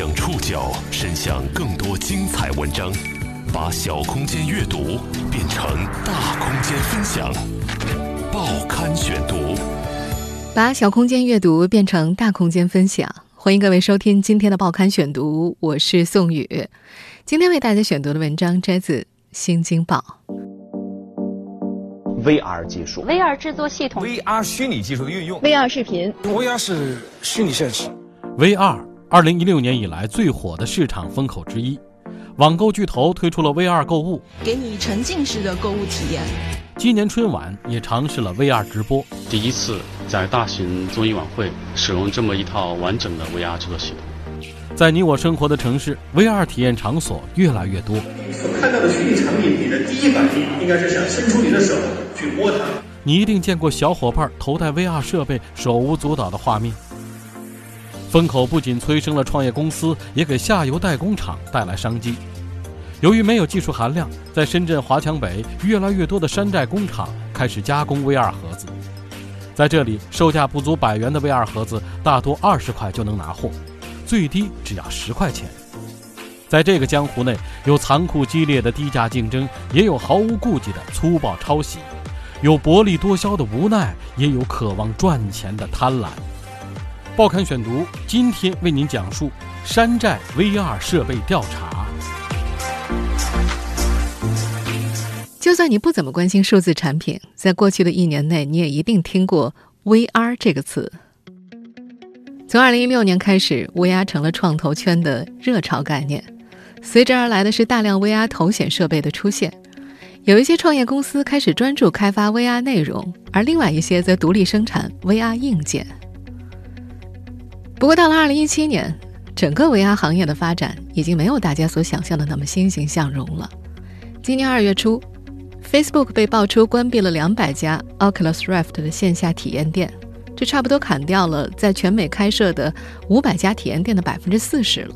将触角伸向更多精彩文章，把小空间阅读变成大空间分享。报刊选读，把小空间阅读变成大空间分享。欢迎各位收听今天的报刊选读，我是宋宇。今天为大家选读的文章摘自《新京报》。VR 技术 VR 制作系统、VR 虚拟技术的运用 VR 视频、VR 是虚拟现实。VR，二零一六年以来最火的市场风口之一。网购巨头推出了 VR 购物，给你沉浸式的购物体验。今年春晚也尝试了 VR 直播，第一次在大型综艺晚会使用这么一套完整的 VR 制作系统。在你我生活的城市，VR 体验场所越来越多。你所看到的虚拟场景，你的第一反应应该是想伸出你的手去摸它。你一定见过小伙伴头戴 VR 设备手舞足蹈的画面。风口不仅催生了创业公司，也给下游代工厂带来商机。由于没有技术含量，在深圳华强北，越来越多的山寨工厂开始加工 VR 盒子。在这里，售价不足百元的 VR 盒子，大多二十块就能拿货，最低只要十块钱。在这个江湖内，有残酷激烈的低价竞争，也有毫无顾忌的粗暴抄袭，有薄利多销的无奈，也有渴望赚钱的贪婪。报刊选读今天为您讲述山寨 VR 设备调查。就算你不怎么关心数字产品，在过去的一年内，你也一定听过 VR 这个词。从2016年开始，VR 成了创投圈的热潮概念，随之而来的是大量 VR 头显设备的出现。有一些创业公司开始专注开发 VR 内容，而另外一些则独立生产 VR 硬件。不过，到了2017年，整个 VR 行业的发展已经没有大家所想象的那么欣欣向荣了。今年二月初，Facebook 被爆出关闭了两百家 Oculus Rift 的线下体验店，这差不多砍掉了在全美开设的五百家体验店的百分之四十了。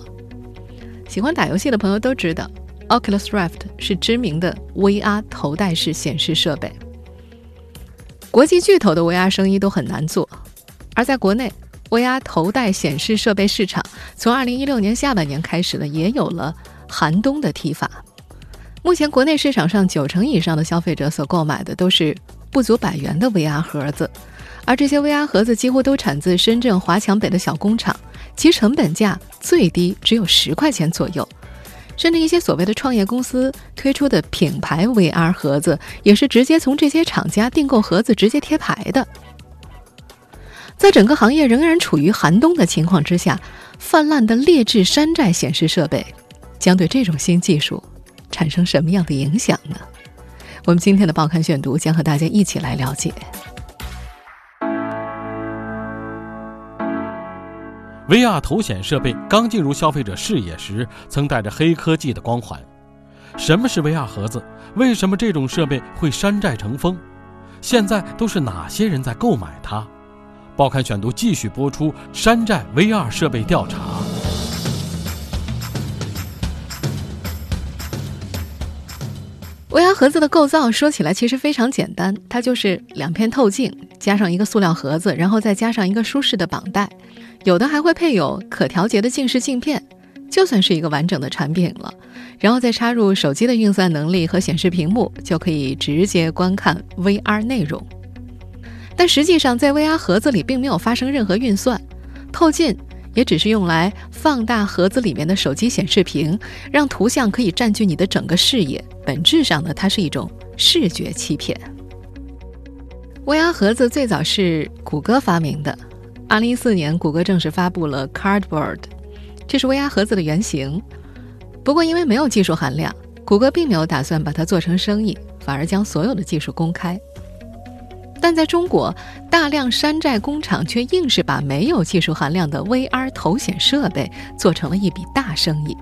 喜欢打游戏的朋友都知道，Oculus Rift 是知名的 VR 头戴式显示设备。国际巨头的 VR 生意都很难做，而在国内，VR 头戴显示设备市场从2016年下半年开始呢，也有了寒冬的提法。目前国内市场上九成以上的消费者所购买的都是不足百元的 VR 盒子，而这些 VR 盒子几乎都产自深圳华强北的小工厂，其成本价最低只有十块钱左右。甚至一些所谓的创业公司推出的品牌 VR 盒子，也是直接从这些厂家订购盒子直接贴牌的。在整个行业仍然处于寒冬的情况之下，泛滥的劣质山寨显示设备将对这种新技术产生什么样的影响呢？我们今天的报刊选读将和大家一起来了解。VR 头显设备刚进入消费者视野时，曾带着黑科技的光环。什么是 VR 盒子？为什么这种设备会山寨成风？现在都是哪些人在购买它？报刊选读继续播出山寨 VR 设备调查。VR 盒子的构造说起来其实非常简单，它就是两片透镜加上一个塑料盒子，然后再加上一个舒适的绑带，有的还会配有可调节的近视镜片，就算是一个完整的产品了。然后再插入手机的运算能力和显示屏幕，就可以直接观看 VR 内容。但实际上，在 VR 盒子里并没有发生任何运算，透镜也只是用来放大盒子里面的手机显示屏，让图像可以占据你的整个视野。本质上呢，它是一种视觉欺骗。VR 盒子最早是谷歌发明的。2014年，谷歌正式发布了 Cardboard，这是 VR 盒子的原型。不过因为没有技术含量，谷歌并没有打算把它做成生意，反而将所有的技术公开。但在中国，大量山寨工厂却硬是把没有技术含量的 VR 头显设备做成了一笔大生意。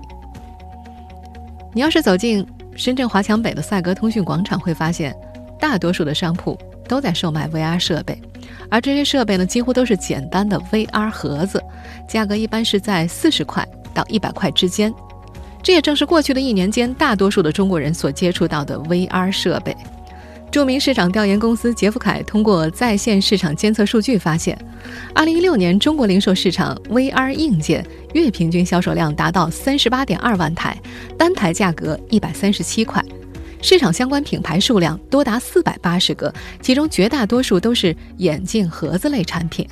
你要是走进深圳华强北的赛格通讯广场，会发现大多数的商铺都在售卖 VR 设备，而这些设备呢，几乎都是简单的 VR 盒子，价格一般是在四十块到一百块之间。这也正是过去的一年间，大多数的中国人所接触到的 VR 设备。著名市场调研公司杰夫凯通过在线市场监测数据发现，2016年中国零售市场 VR 硬件月平均销售量达到38.2万台，单台价格137块，市场相关品牌数量多达480个，其中绝大多数都是眼镜盒子类产品。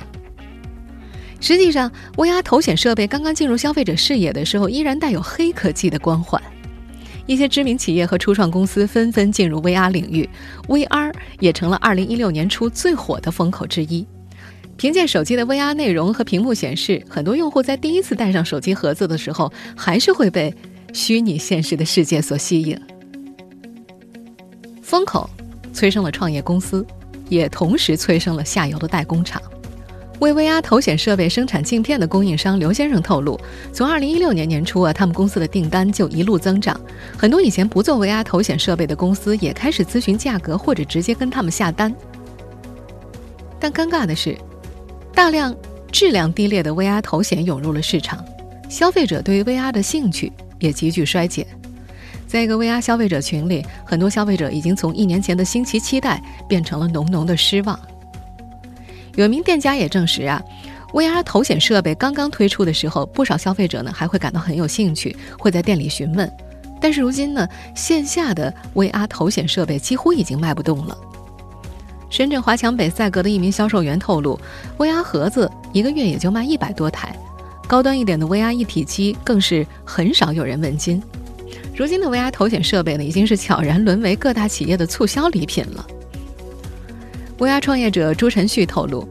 实际上，VR 头显设备刚刚进入消费者视野的时候，依然带有黑科技的光环。一些知名企业和初创公司纷纷进入 VR 领域，VR 也成了2016年初最火的风口之一。凭借手机的 VR 内容和屏幕显示，很多用户在第一次带上手机盒子的时候，还是会被虚拟现实的世界所吸引。风口催生了创业公司，也同时催生了下游的代工厂。为 VR 头显设备生产镜片的供应商刘先生透露，从2016年年初啊，他们公司的订单就一路增长。很多以前不做 VR 头显设备的公司也开始咨询价格，或者直接跟他们下单。但尴尬的是，大量质量低劣的 VR 头显涌入了市场，消费者对 VR 的兴趣也急剧衰减。在一个 VR 消费者群里，很多消费者已经从一年前的新奇期待变成了浓浓的失望。有名店家也证实啊，VR 头显设备刚刚推出的时候，不少消费者呢还会感到很有兴趣，会在店里询问。但是如今呢，线下的 VR 头显设备几乎已经卖不动了。深圳华强北赛格的一名销售员透露，VR 盒子一个月也就卖一百多台，高端一点的 VR 一体机更是很少有人问津。如今的 VR 头显设备呢，已经是悄然沦为各大企业的促销礼品了。VR 创业者朱晨旭透露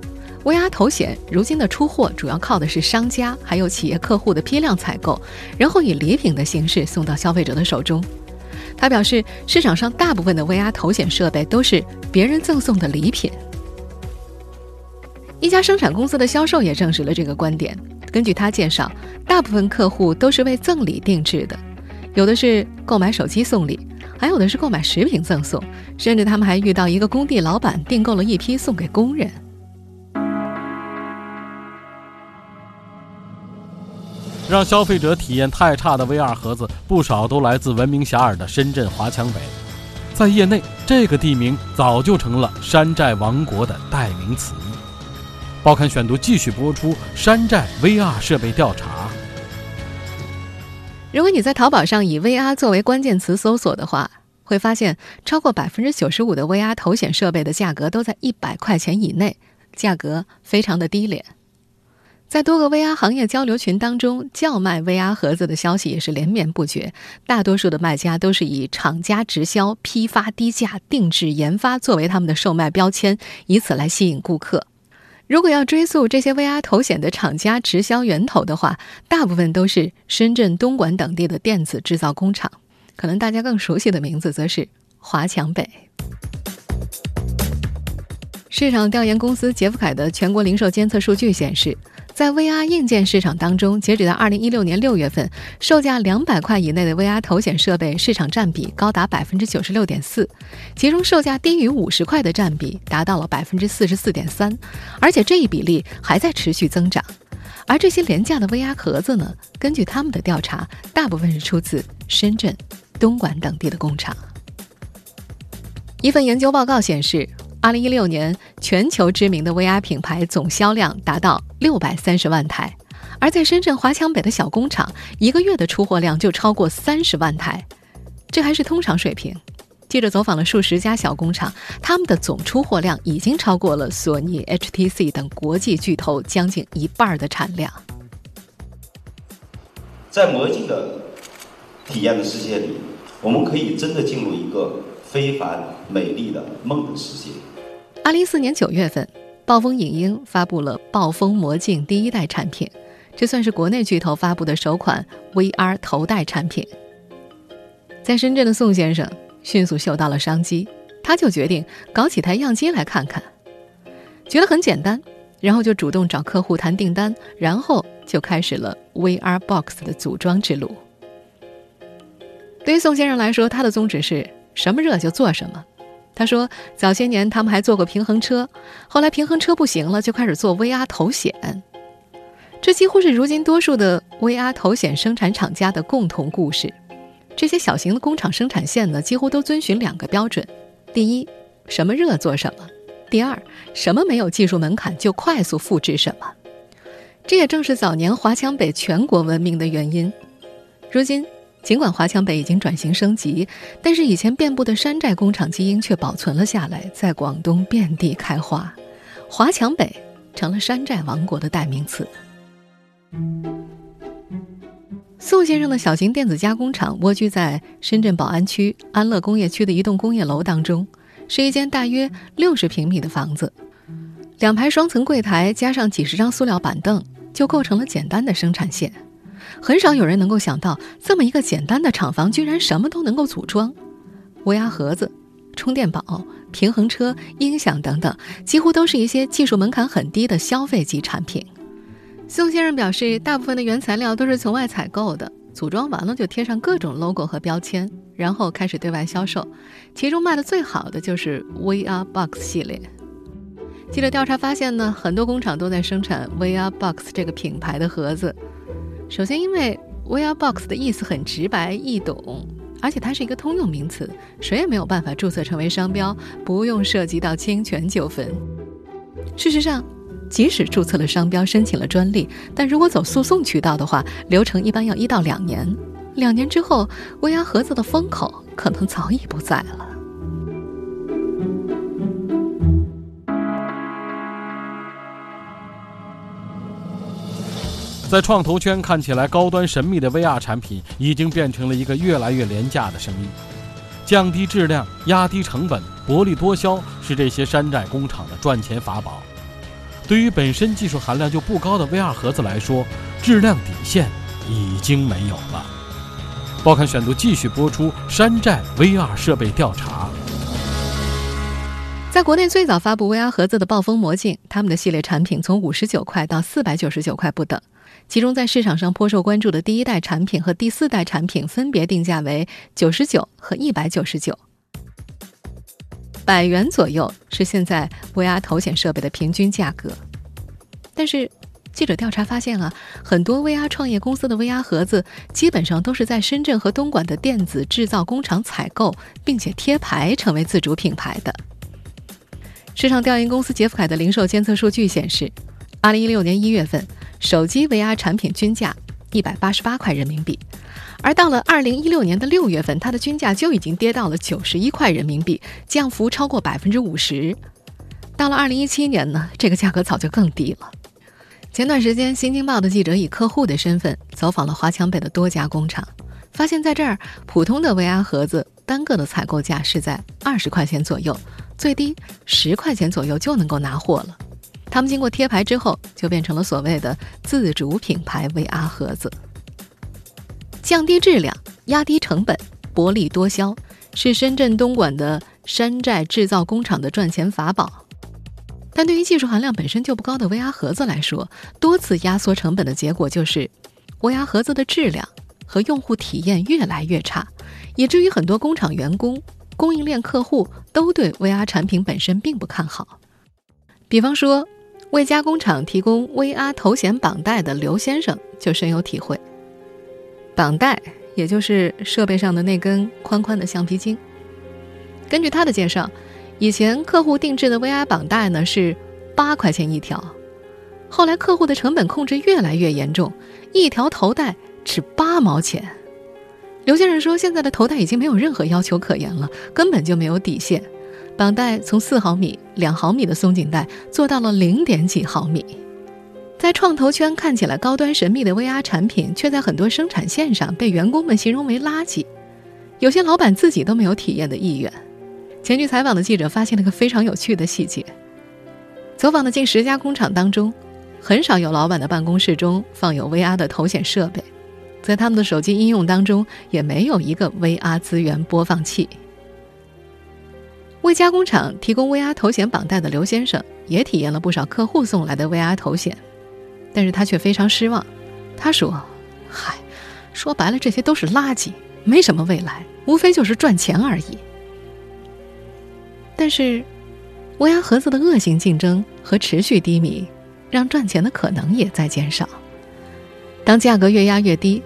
，VR 头显如今的出货主要靠的是商家还有企业客户的批量采购，然后以礼品的形式送到消费者的手中。他表示，市场上大部分的 VR 头显设备都是别人赠送的礼品。一家生产公司的销售也证实了这个观点。根据他介绍，大部分客户都是为赠礼定制的，有的是购买手机送礼。还有的是购买食品赠送，甚至他们还遇到一个工地老板订购了一批送给工人。让消费者体验太差的 VR 盒子，不少都来自闻名遐迩的深圳华强北。在业内，这个地名早就成了山寨王国的代名词。报刊选读继续播出：山寨 VR 设备调查。如果你在淘宝上以 VR 作为关键词搜索的话，会发现超过百分之九十五的 VR 头显设备的价格都在一百块钱以内，价格非常的低廉。在多个 VR 行业交流群当中，叫卖 VR 盒子的消息也是连绵不绝。大多数的卖家都是以厂家直销、批发低价、定制研发作为他们的售卖标签，以此来吸引顾客。如果要追溯这些 VR 头显的厂家直销源头的话，大部分都是深圳、东莞等地的电子制造工厂。可能大家更熟悉的名字，则是华强北。市场调研公司杰夫凯的全国零售监测数据显示。在 VR 硬件市场当中，截止到二零一六年六月份，售价两百块以内的 VR 头显设备市场占比高达百分之九十六点四，其中售价低于五十块的占比达到了百分之四十四点三，而且这一比例还在持续增长。而这些廉价的 VR 盒子呢，根据他们的调查，大部分是出自深圳、东莞等地的工厂。一份研究报告显示。二零一六年，全球知名的 VR 品牌总销量达到六百三十万台，而在深圳华强北的小工厂，一个月的出货量就超过三十万台，这还是通常水平。记者走访了数十家小工厂，他们的总出货量已经超过了索尼、HTC 等国际巨头将近一半的产量。在魔镜的体验的世界里，我们可以真的进入一个非凡美丽的梦的世界。二零一四年九月份，暴风影音发布了暴风魔镜第一代产品，这算是国内巨头发布的首款 VR 头戴产品。在深圳的宋先生迅速嗅到了商机，他就决定搞几台样机来看看，觉得很简单，然后就主动找客户谈订单，然后就开始了 VR Box 的组装之路。对于宋先生来说，他的宗旨是什么热就做什么。他说：“早些年他们还做过平衡车，后来平衡车不行了，就开始做 VR 头显。这几乎是如今多数的 VR 头显生产厂家的共同故事。这些小型的工厂生产线呢，几乎都遵循两个标准：第一，什么热做什么；第二，什么没有技术门槛就快速复制什么。这也正是早年华强北全国闻名的原因。如今，尽管华强北已经转型升级，但是以前遍布的山寨工厂基因却保存了下来，在广东遍地开花。华强北成了山寨王国的代名词。宋先生的小型电子加工厂蜗居在深圳宝安区安乐工业区的一栋工业楼当中，是一间大约六十平米的房子，两排双层柜台加上几十张塑料板凳，就构成了简单的生产线。很少有人能够想到，这么一个简单的厂房，居然什么都能够组装：VR 盒子、充电宝、平衡车、音响等等，几乎都是一些技术门槛很低的消费级产品。宋先生表示，大部分的原材料都是从外采购的，组装完了就贴上各种 logo 和标签，然后开始对外销售。其中卖的最好的就是 VR Box 系列。记者调查发现呢，很多工厂都在生产 VR Box 这个品牌的盒子。首先，因为 VR Box 的意思很直白易懂，而且它是一个通用名词，谁也没有办法注册成为商标，不用涉及到侵权纠纷。事实上。即使注册了商标，申请了专利，但如果走诉讼渠道的话，流程一般要一到两年。两年之后，微压盒子的风口可能早已不在了。在创投圈看起来高端神秘的 VR 产品，已经变成了一个越来越廉价的生意。降低质量、压低成本、薄利多销，是这些山寨工厂的赚钱法宝。对于本身技术含量就不高的 VR 盒子来说，质量底线已经没有了。报刊选读继续播出山寨 VR 设备调查。在国内最早发布 VR 盒子的暴风魔镜，他们的系列产品从五十九块到四百九十九块不等，其中在市场上颇受关注的第一代产品和第四代产品分别定价为九十九和一百九十九。百元左右是现在 VR 头显设备的平均价格，但是记者调查发现啊，很多 VR 创业公司的 VR 盒子基本上都是在深圳和东莞的电子制造工厂采购，并且贴牌成为自主品牌的。市场调研公司杰夫凯的零售监测数据显示，二零一六年一月份，手机 VR 产品均价一百八十八块人民币。而到了二零一六年的六月份，它的均价就已经跌到了九十一块人民币，降幅超过百分之五十。到了二零一七年呢，这个价格早就更低了。前段时间，《新京报》的记者以客户的身份走访了华强北的多家工厂，发现在这儿，普通的 VR 盒子单个的采购价是在二十块钱左右，最低十块钱左右就能够拿货了。他们经过贴牌之后，就变成了所谓的自主品牌 VR 盒子。降低质量、压低成本、薄利多销，是深圳、东莞的山寨制造工厂的赚钱法宝。但对于技术含量本身就不高的 VR 盒子来说，多次压缩成本的结果就是，VR 盒子的质量和用户体验越来越差，以至于很多工厂员工、供应链客户都对 VR 产品本身并不看好。比方说，为加工厂提供 VR 头显绑带的刘先生就深有体会。绑带，也就是设备上的那根宽宽的橡皮筋。根据他的介绍，以前客户定制的 VR 绑带呢是八块钱一条，后来客户的成本控制越来越严重，一条头带只八毛钱。刘先生说，现在的头带已经没有任何要求可言了，根本就没有底线。绑带从四毫米、两毫米的松紧带做到了零点几毫米。在创投圈看起来高端神秘的 VR 产品，却在很多生产线上被员工们形容为垃圾。有些老板自己都没有体验的意愿。前去采访的记者发现了个非常有趣的细节：走访的近十家工厂当中，很少有老板的办公室中放有 VR 的头显设备，在他们的手机应用当中也没有一个 VR 资源播放器。为加工厂提供 VR 头显绑带的刘先生，也体验了不少客户送来的 VR 头显。但是他却非常失望，他说：“嗨，说白了这些都是垃圾，没什么未来，无非就是赚钱而已。”但是，，VR 盒子的恶性竞争和持续低迷，让赚钱的可能也在减少。当价格越压越低，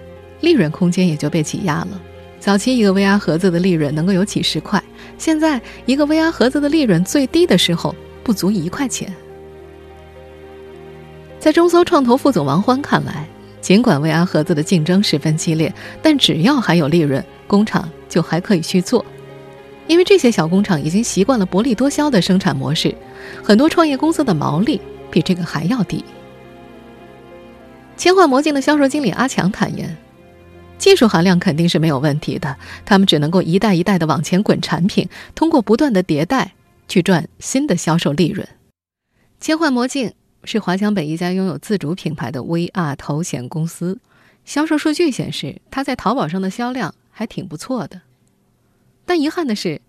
利润空间也就被挤压了。早期一个 VR 盒子的利润能够有几十块，现在一个 VR 盒子的利润最低的时候不足一块钱。在中搜创投副总王欢看来，尽管 VR 盒子的竞争十分激烈，但只要还有利润，工厂就还可以去做，因为这些小工厂已经习惯了薄利多销的生产模式，很多创业公司的毛利比这个还要低。千幻魔镜的销售经理阿强坦言。技术含量肯定是没有问题的，他们只能够一代一代的往前滚产品，通过不断的迭代去赚新的销售利润。切换魔镜是华强北一家拥有自主品牌的 VR 头显公司，销售数据显示，它在淘宝上的销量还挺不错的。但遗憾的是，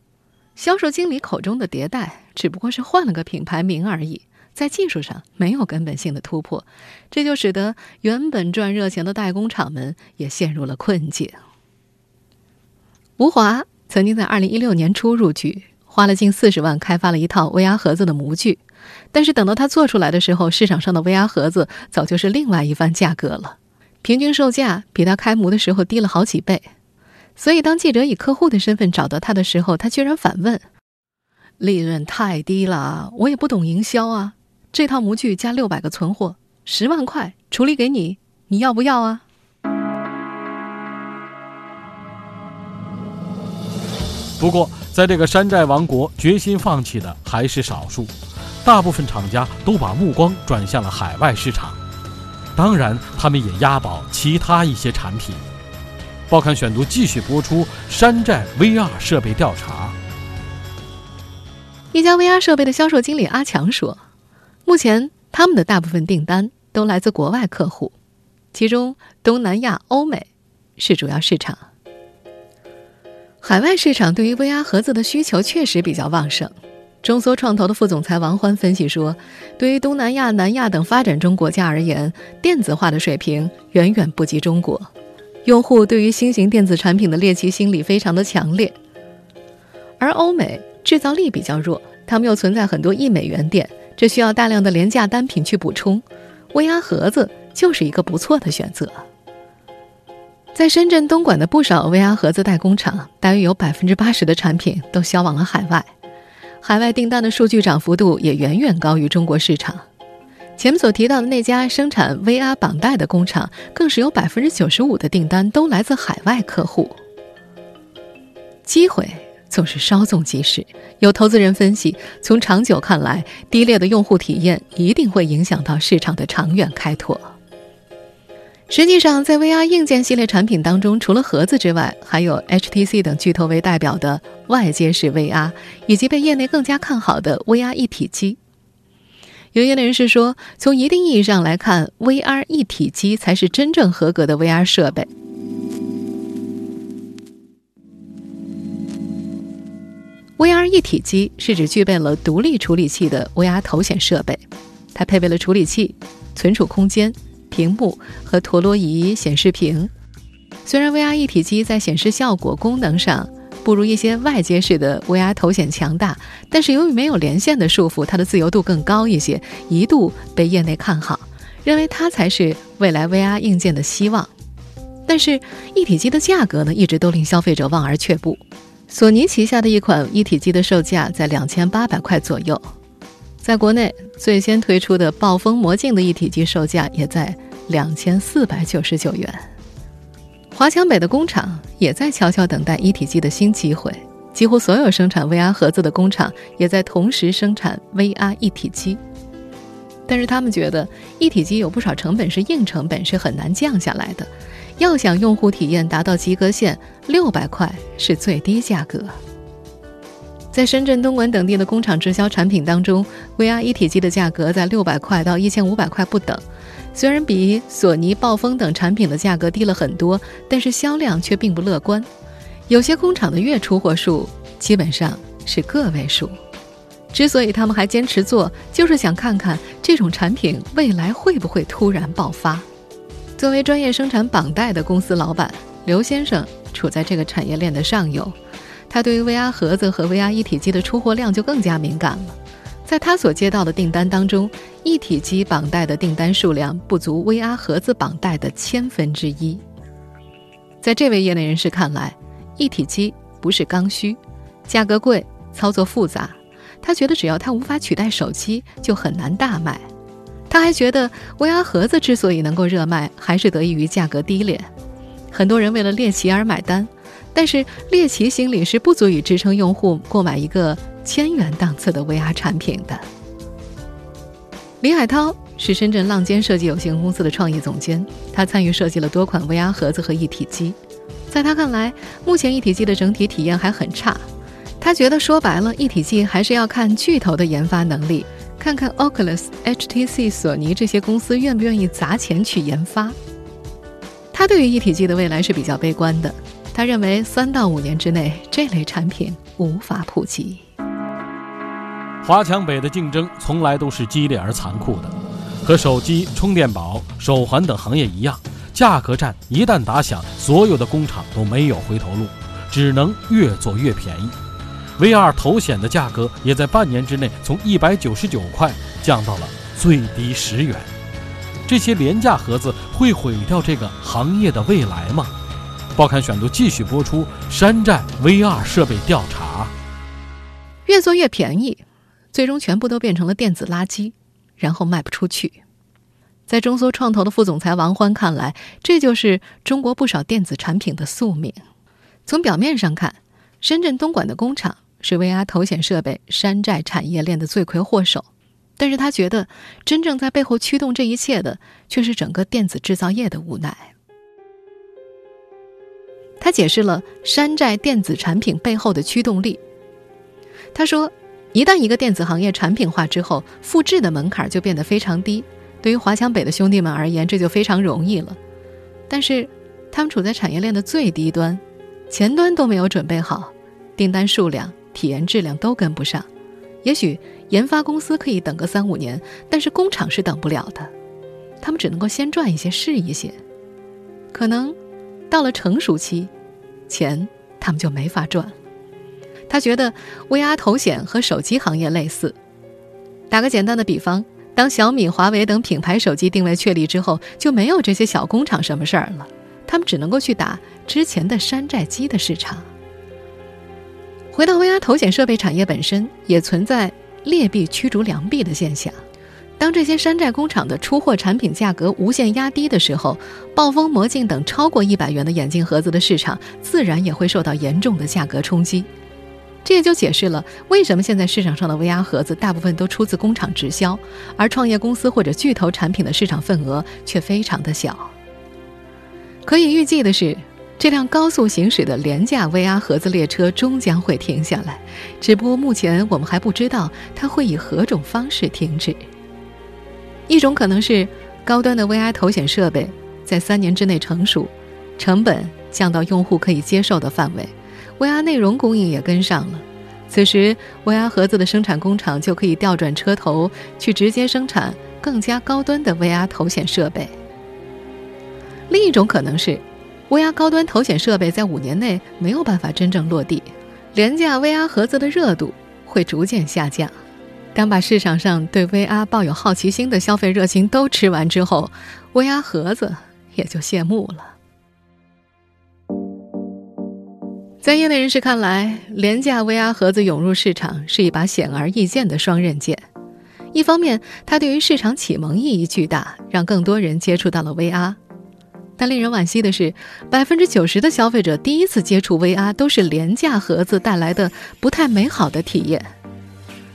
销售经理口中的迭代只不过是换了个品牌名而已。在技术上没有根本性的突破，这就使得原本赚热钱的代工厂们也陷入了困境。吴华曾经在二零一六年初入局，花了近四十万开发了一套 VR 盒子的模具，但是等到他做出来的时候，市场上的 VR 盒子早就是另外一番价格了，平均售价比他开模的时候低了好几倍。所以当记者以客户的身份找到他的时候，他居然反问：“利润太低了，我也不懂营销啊。”这套模具加六百个存货，十万块处理给你，你要不要啊？不过，在这个山寨王国，决心放弃的还是少数，大部分厂家都把目光转向了海外市场。当然，他们也押宝其他一些产品。报刊选读继续播出：山寨 VR 设备调查。一家 VR 设备的销售经理阿强说。目前，他们的大部分订单都来自国外客户，其中东南亚、欧美是主要市场。海外市场对于 VR 盒子的需求确实比较旺盛。中缩创投的副总裁王欢分析说，对于东南亚、南亚等发展中国家而言，电子化的水平远远不及中国，用户对于新型电子产品的猎奇心理非常的强烈。而欧美制造力比较弱，他们又存在很多亿美元店。这需要大量的廉价单品去补充，VR 盒子就是一个不错的选择。在深圳、东莞的不少 VR 盒子代工厂，大约有百分之八十的产品都销往了海外，海外订单的数据涨幅度也远远高于中国市场。前面所提到的那家生产 VR 绑带的工厂，更是有百分之九十五的订单都来自海外客户。机会。总是稍纵即逝。有投资人分析，从长久看来，低劣的用户体验一定会影响到市场的长远开拓。实际上，在 VR 硬件系列产品当中，除了盒子之外，还有 HTC 等巨头为代表的外接式 VR，以及被业内更加看好的 VR 一体机。有业内人士说，从一定意义上来看，VR 一体机才是真正合格的 VR 设备。VR 一体机是指具备了独立处理器的 VR 头显设备，它配备了处理器、存储空间、屏幕和陀螺仪显示屏。虽然 VR 一体机在显示效果、功能上不如一些外接式的 VR 头显强大，但是由于没有连线的束缚，它的自由度更高一些，一度被业内看好，认为它才是未来 VR 硬件的希望。但是一体机的价格呢，一直都令消费者望而却步。索尼旗下的一款一体机的售价在两千八百块左右，在国内最先推出的暴风魔镜的一体机售价也在两千四百九十九元。华强北的工厂也在悄悄等待一体机的新机会，几乎所有生产 VR 盒子的工厂也在同时生产 VR 一体机，但是他们觉得一体机有不少成本是硬成本，是很难降下来的。要想用户体验达到及格线，六百块是最低价格。在深圳、东莞等地的工厂直销产品当中，VR 一体机的价格在六百块到一千五百块不等。虽然比索尼、暴风等产品的价格低了很多，但是销量却并不乐观。有些工厂的月出货数基本上是个位数。之所以他们还坚持做，就是想看看这种产品未来会不会突然爆发。作为专业生产绑带的公司老板，刘先生处在这个产业链的上游，他对于 VR 盒子和 VR 一体机的出货量就更加敏感了。在他所接到的订单当中，一体机绑带的订单数量不足 VR 盒子绑带的千分之一。在这位业内人士看来，一体机不是刚需，价格贵，操作复杂。他觉得只要它无法取代手机，就很难大卖。他还觉得 VR 盒子之所以能够热卖，还是得益于价格低廉。很多人为了猎奇而买单，但是猎奇心理是不足以支撑用户购买一个千元档次的 VR 产品的。李海涛是深圳浪尖设计有限公司的创意总监，他参与设计了多款 VR 盒子和一体机。在他看来，目前一体机的整体体验还很差。他觉得说白了，一体机还是要看巨头的研发能力，看看 Oculus、HTC、索尼这些公司愿不愿意砸钱去研发。他对于一体机的未来是比较悲观的，他认为三到五年之内这类产品无法普及。华强北的竞争从来都是激烈而残酷的，和手机、充电宝、手环等行业一样，价格战一旦打响，所有的工厂都没有回头路，只能越做越便宜。VR 头显的价格也在半年之内从一百九十九块降到了最低十元。这些廉价盒子会毁掉这个行业的未来吗？报刊选读继续播出：山寨 VR 设备调查。越做越便宜，最终全部都变成了电子垃圾，然后卖不出去。在中搜创投的副总裁王欢看来，这就是中国不少电子产品的宿命。从表面上看，深圳东莞的工厂。是 VR 头显设备山寨产业链的罪魁祸首，但是他觉得真正在背后驱动这一切的，却是整个电子制造业的无奈。他解释了山寨电子产品背后的驱动力。他说，一旦一个电子行业产品化之后，复制的门槛就变得非常低。对于华强北的兄弟们而言，这就非常容易了。但是，他们处在产业链的最低端，前端都没有准备好，订单数量。体验质量都跟不上，也许研发公司可以等个三五年，但是工厂是等不了的。他们只能够先赚一些试一些，可能到了成熟期，钱他们就没法赚了。他觉得 VR 头显和手机行业类似。打个简单的比方，当小米、华为等品牌手机定位确立之后，就没有这些小工厂什么事儿了，他们只能够去打之前的山寨机的市场。回到 VR 头显设备产业本身，也存在劣币驱逐良币的现象。当这些山寨工厂的出货产品价格无限压低的时候，暴风魔镜等超过一百元的眼镜盒子的市场，自然也会受到严重的价格冲击。这也就解释了为什么现在市场上的 VR 盒子大部分都出自工厂直销，而创业公司或者巨头产品的市场份额却非常的小。可以预计的是。这辆高速行驶的廉价 VR 盒子列车终将会停下来，只不过目前我们还不知道它会以何种方式停止。一种可能是高端的 VR 头显设备在三年之内成熟，成本降到用户可以接受的范围，VR 内容供应也跟上了，此时 VR 盒子的生产工厂就可以调转车头去直接生产更加高端的 VR 头显设备。另一种可能是。VR 高端头显设备在五年内没有办法真正落地，廉价 VR 盒子的热度会逐渐下降。当把市场上对 VR 抱有好奇心的消费热情都吃完之后，VR 盒子也就谢幕了。在业内人士看来，廉价 VR 盒子涌入市场是一把显而易见的双刃剑。一方面，它对于市场启蒙意义巨大，让更多人接触到了 VR。但令人惋惜的是，百分之九十的消费者第一次接触 VR 都是廉价盒子带来的不太美好的体验。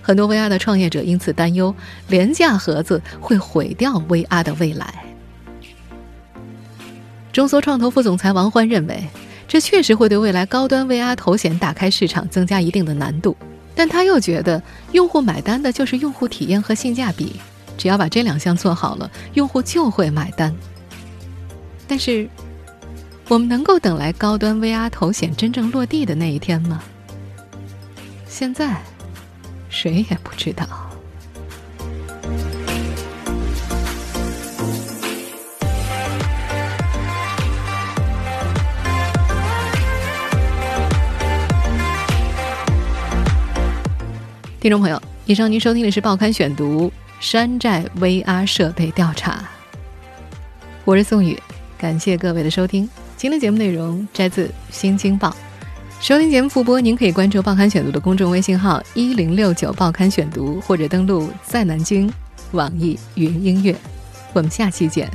很多 VR 的创业者因此担忧，廉价盒子会毁掉 VR 的未来。中搜创投副总裁王欢认为，这确实会对未来高端 VR 头显打开市场增加一定的难度。但他又觉得，用户买单的就是用户体验和性价比，只要把这两项做好了，用户就会买单。但是，我们能够等来高端 VR 头显真正落地的那一天吗？现在，谁也不知道。听众朋友，以上您收听的是《报刊选读》山寨 VR 设备调查，我是宋宇。感谢各位的收听。今天节目内容摘自《新京报》，收听节目复播，您可以关注“报刊选读”的公众微信号“一零六九报刊选读”，或者登录在南京网易云音乐。我们下期见。